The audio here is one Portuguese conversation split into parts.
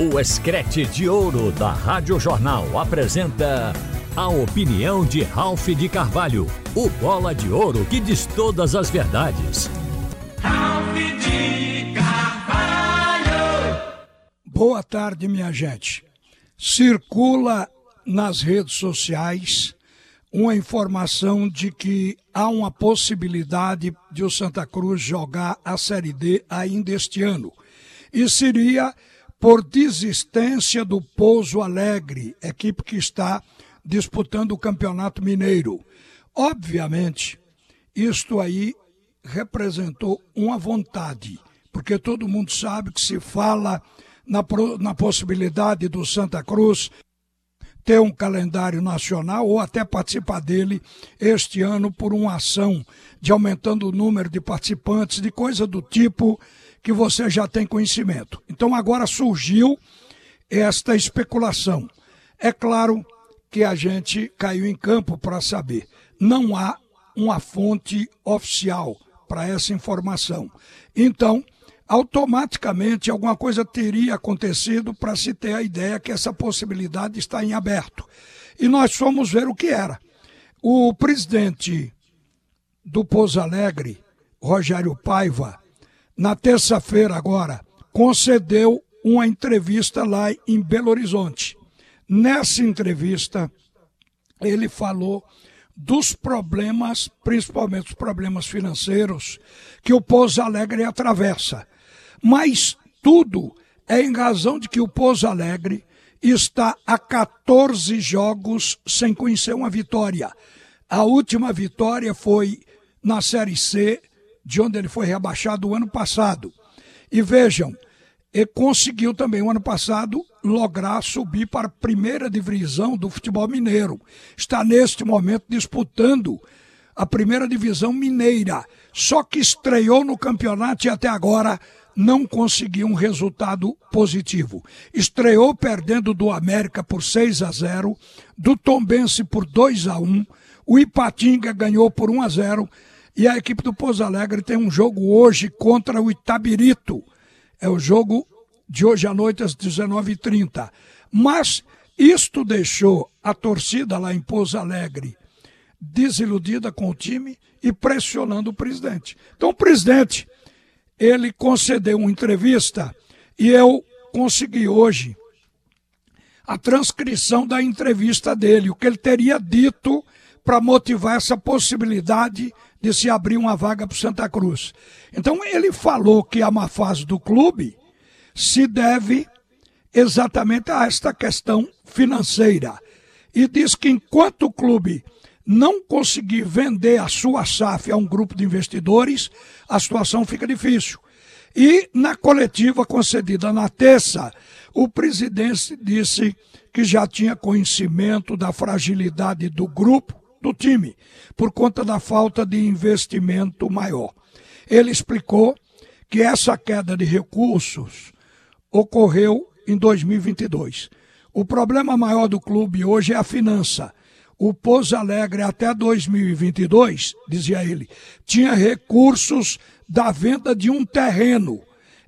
O Escrete de Ouro da Rádio Jornal apresenta a opinião de Ralph de Carvalho, o bola de ouro que diz todas as verdades. Ralph de Carvalho! Boa tarde, minha gente. Circula nas redes sociais uma informação de que há uma possibilidade de o Santa Cruz jogar a Série D ainda este ano. E seria por desistência do Pouso Alegre, equipe que está disputando o Campeonato Mineiro. Obviamente, isto aí representou uma vontade, porque todo mundo sabe que se fala na, na possibilidade do Santa Cruz ter um calendário nacional ou até participar dele este ano por uma ação de aumentando o número de participantes, de coisa do tipo que você já tem conhecimento. Então agora surgiu esta especulação. É claro que a gente caiu em campo para saber. Não há uma fonte oficial para essa informação. Então, automaticamente alguma coisa teria acontecido para se ter a ideia que essa possibilidade está em aberto. E nós fomos ver o que era. O presidente do Pouso Alegre, Rogério Paiva, na terça-feira agora, concedeu uma entrevista lá em Belo Horizonte. Nessa entrevista, ele falou dos problemas, principalmente os problemas financeiros, que o Pouso Alegre atravessa. Mas tudo é em razão de que o Pouso Alegre está a 14 jogos sem conhecer uma vitória. A última vitória foi na Série C de onde ele foi rebaixado o ano passado. E vejam, ele conseguiu também o ano passado lograr subir para a primeira divisão do futebol mineiro. Está neste momento disputando a primeira divisão mineira. Só que estreou no campeonato e até agora não conseguiu um resultado positivo. Estreou perdendo do América por 6 a 0, do Tombense por 2 a 1, o Ipatinga ganhou por 1 a 0 e a equipe do Pouso Alegre tem um jogo hoje contra o Itabirito. É o jogo de hoje à noite às 19h30. Mas isto deixou a torcida lá em Pouso Alegre desiludida com o time e pressionando o presidente. Então o presidente, ele concedeu uma entrevista e eu consegui hoje a transcrição da entrevista dele, o que ele teria dito para motivar essa possibilidade de se abrir uma vaga para Santa Cruz. Então ele falou que a má fase do clube se deve exatamente a esta questão financeira. E diz que enquanto o clube não conseguir vender a sua SAF a um grupo de investidores, a situação fica difícil. E na coletiva concedida na terça, o presidente disse que já tinha conhecimento da fragilidade do grupo do time, por conta da falta de investimento maior. Ele explicou que essa queda de recursos ocorreu em 2022. O problema maior do clube hoje é a finança. O Pouso Alegre até 2022, dizia ele, tinha recursos da venda de um terreno.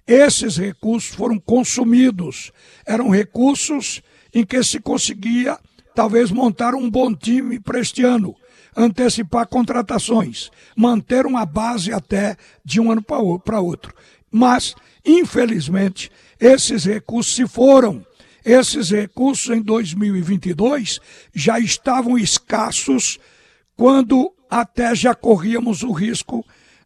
Esses recursos foram consumidos. Eram recursos em que se conseguia talvez montar um bom time para este ano, antecipar contratações, manter uma base até de um ano para outro. Mas, infelizmente, esses recursos se foram. Esses recursos em 2022 já estavam escassos quando até já corríamos o risco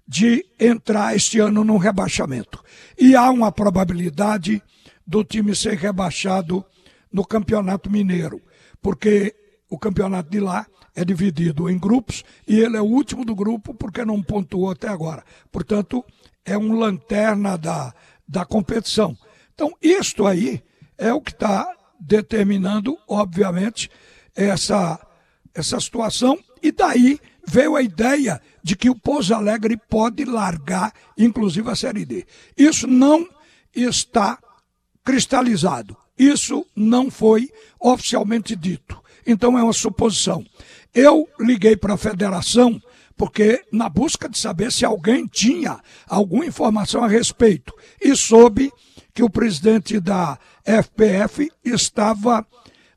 de entrar este ano num rebaixamento. E há uma probabilidade do time ser rebaixado no Campeonato Mineiro porque o campeonato de lá é dividido em grupos e ele é o último do grupo porque não pontuou até agora. Portanto, é um lanterna da, da competição. Então, isto aí é o que está determinando, obviamente, essa, essa situação. E daí veio a ideia de que o Pouso Alegre pode largar, inclusive, a Série D. Isso não está cristalizado. Isso não foi oficialmente dito. Então é uma suposição. Eu liguei para a federação porque na busca de saber se alguém tinha alguma informação a respeito e soube que o presidente da FPF estava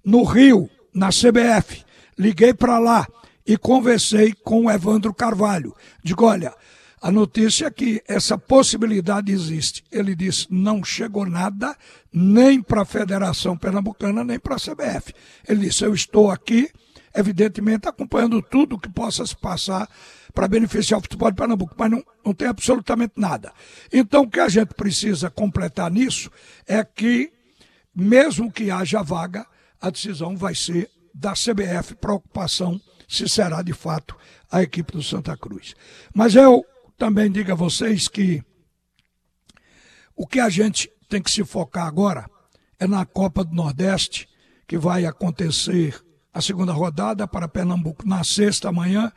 no Rio, na CBF. Liguei para lá e conversei com o Evandro Carvalho. Digo, olha, a notícia é que essa possibilidade existe. Ele disse: não chegou nada nem para a Federação Pernambucana, nem para a CBF. Ele disse: eu estou aqui, evidentemente, acompanhando tudo que possa se passar para beneficiar o futebol de Pernambuco, mas não, não tem absolutamente nada. Então, o que a gente precisa completar nisso é que, mesmo que haja vaga, a decisão vai ser da CBF, preocupação se será de fato a equipe do Santa Cruz. Mas eu também digo a vocês que o que a gente tem que se focar agora é na Copa do Nordeste, que vai acontecer a segunda rodada para Pernambuco na sexta manhã,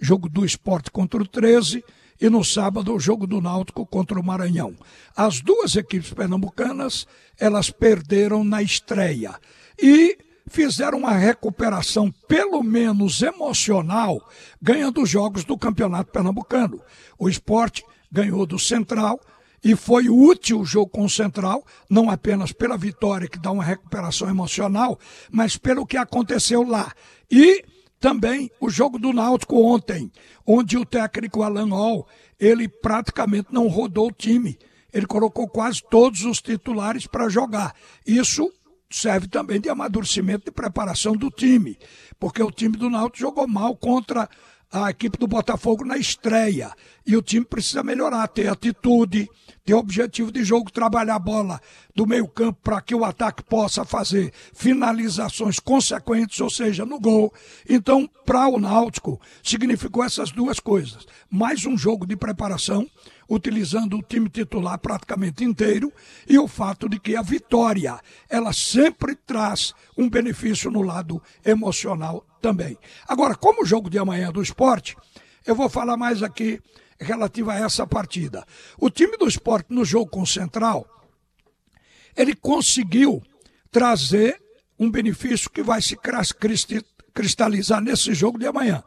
jogo do esporte contra o 13, e no sábado o jogo do Náutico contra o Maranhão. As duas equipes pernambucanas, elas perderam na estreia. E fizeram uma recuperação, pelo menos emocional, ganhando os jogos do Campeonato Pernambucano. O esporte ganhou do Central e foi útil o jogo com o Central, não apenas pela vitória, que dá uma recuperação emocional, mas pelo que aconteceu lá. E também o jogo do Náutico ontem, onde o técnico Alan Hall, ele praticamente não rodou o time. Ele colocou quase todos os titulares para jogar. Isso serve também de amadurecimento de preparação do time, porque o time do Náutico jogou mal contra a equipe do Botafogo na estreia. E o time precisa melhorar, ter atitude, ter objetivo de jogo, trabalhar a bola do meio-campo para que o ataque possa fazer finalizações consequentes, ou seja, no gol. Então, para o Náutico, significou essas duas coisas. Mais um jogo de preparação utilizando o time titular praticamente inteiro, e o fato de que a vitória, ela sempre traz um benefício no lado emocional também. Agora, como o jogo de amanhã é do esporte, eu vou falar mais aqui relativo a essa partida. O time do esporte no jogo com o Central, ele conseguiu trazer um benefício que vai se cristalizar nesse jogo de amanhã.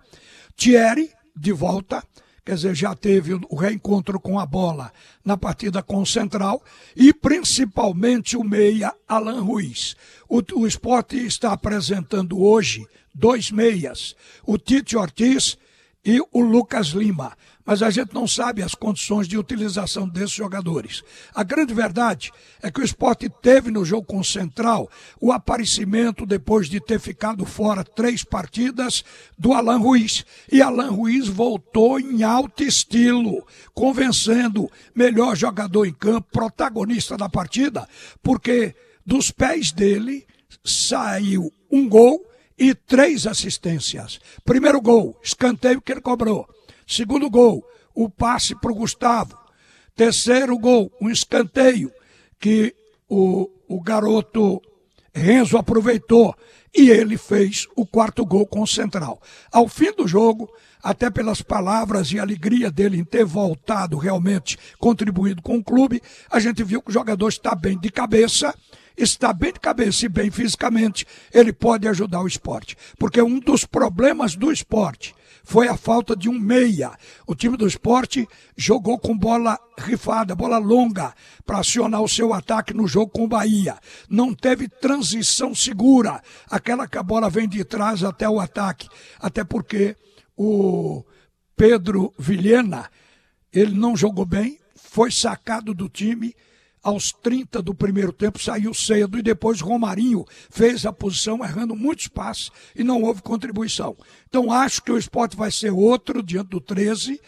Thierry, de volta, quer dizer, já teve o reencontro com a bola na partida com o Central e principalmente o meia Alan Ruiz. O, o esporte está apresentando hoje dois meias, o Tite Ortiz e o Lucas Lima mas a gente não sabe as condições de utilização desses jogadores. A grande verdade é que o esporte teve no jogo com o Central o aparecimento, depois de ter ficado fora três partidas, do Alan Ruiz. E Alan Ruiz voltou em alto estilo, convencendo melhor jogador em campo, protagonista da partida, porque dos pés dele saiu um gol e três assistências. Primeiro gol, escanteio que ele cobrou. Segundo gol, o passe para o Gustavo. Terceiro gol, um escanteio que o, o garoto Renzo aproveitou e ele fez o quarto gol com o Central. Ao fim do jogo, até pelas palavras e alegria dele em ter voltado realmente contribuído com o clube, a gente viu que o jogador está bem de cabeça, está bem de cabeça e bem fisicamente, ele pode ajudar o esporte. Porque um dos problemas do esporte foi a falta de um meia. O time do esporte jogou com bola rifada, bola longa, para acionar o seu ataque no jogo com o Bahia. Não teve transição segura, aquela que a bola vem de trás até o ataque. Até porque o Pedro Vilhena, ele não jogou bem, foi sacado do time aos 30 do primeiro tempo saiu cedo e depois Romarinho fez a posição errando muitos passes e não houve contribuição. Então acho que o esporte vai ser outro diante do 13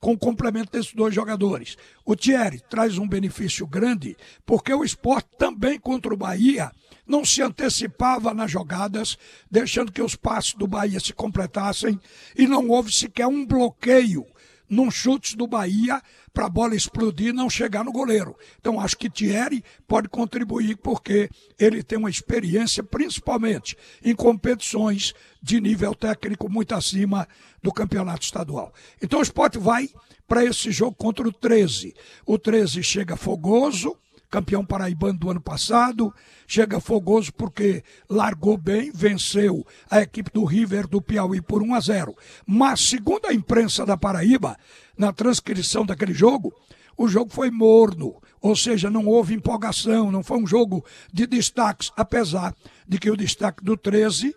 com o complemento desses dois jogadores. O Thierry traz um benefício grande porque o esporte também contra o Bahia não se antecipava nas jogadas, deixando que os passos do Bahia se completassem e não houve sequer um bloqueio num chute do Bahia para a bola explodir e não chegar no goleiro. Então acho que Thierry pode contribuir porque ele tem uma experiência principalmente em competições de nível técnico muito acima do campeonato estadual. Então o esporte vai para esse jogo contra o 13. O 13 chega fogoso, campeão paraibano do ano passado, chega fogoso porque largou bem, venceu a equipe do River do Piauí por 1 a 0. Mas, segundo a imprensa da Paraíba, na transcrição daquele jogo, o jogo foi morno, ou seja, não houve empolgação, não foi um jogo de destaques, apesar de que o destaque do 13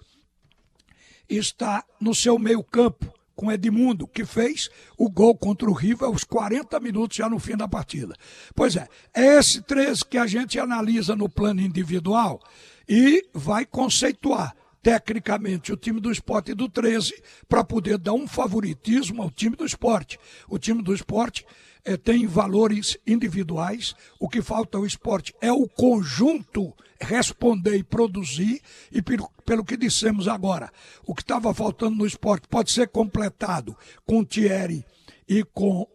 está no seu meio-campo, com Edmundo, que fez o gol contra o River aos 40 minutos já no fim da partida. Pois é, é esse 13 que a gente analisa no plano individual e vai conceituar tecnicamente o time do esporte do 13 para poder dar um favoritismo ao time do esporte. O time do esporte é, tem valores individuais, o que falta ao esporte é o conjunto responder e produzir, e pelo, pelo que dissemos agora, o que estava faltando no esporte pode ser completado com Thierry e com,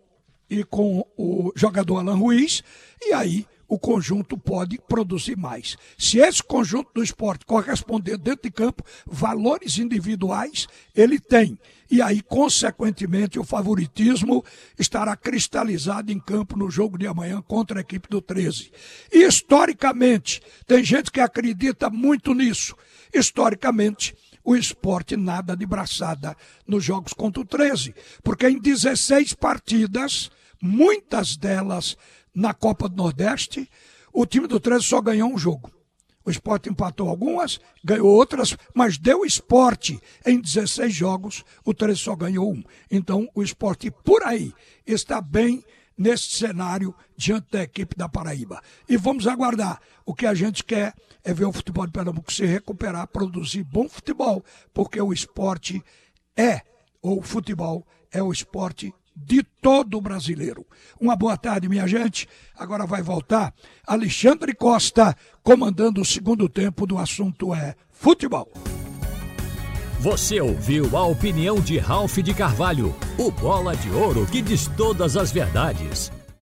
e com o jogador Alan Ruiz, e aí o conjunto pode produzir mais. Se esse conjunto do esporte corresponder dentro de campo, valores individuais ele tem. E aí, consequentemente, o favoritismo estará cristalizado em campo no jogo de amanhã contra a equipe do 13. E historicamente, tem gente que acredita muito nisso. Historicamente, o esporte nada de braçada nos jogos contra o 13, porque em 16 partidas, muitas delas na Copa do Nordeste, o time do 13 só ganhou um jogo. O esporte empatou algumas, ganhou outras, mas deu esporte em 16 jogos, o 13 só ganhou um. Então, o esporte por aí está bem nesse cenário diante da equipe da Paraíba. E vamos aguardar. O que a gente quer é ver o futebol de Pernambuco se recuperar, produzir bom futebol, porque o esporte é, ou o futebol é o esporte de todo brasileiro. Uma boa tarde, minha gente. Agora vai voltar Alexandre Costa comandando o segundo tempo do assunto é futebol. Você ouviu a opinião de Ralph de Carvalho, o bola de ouro que diz todas as verdades.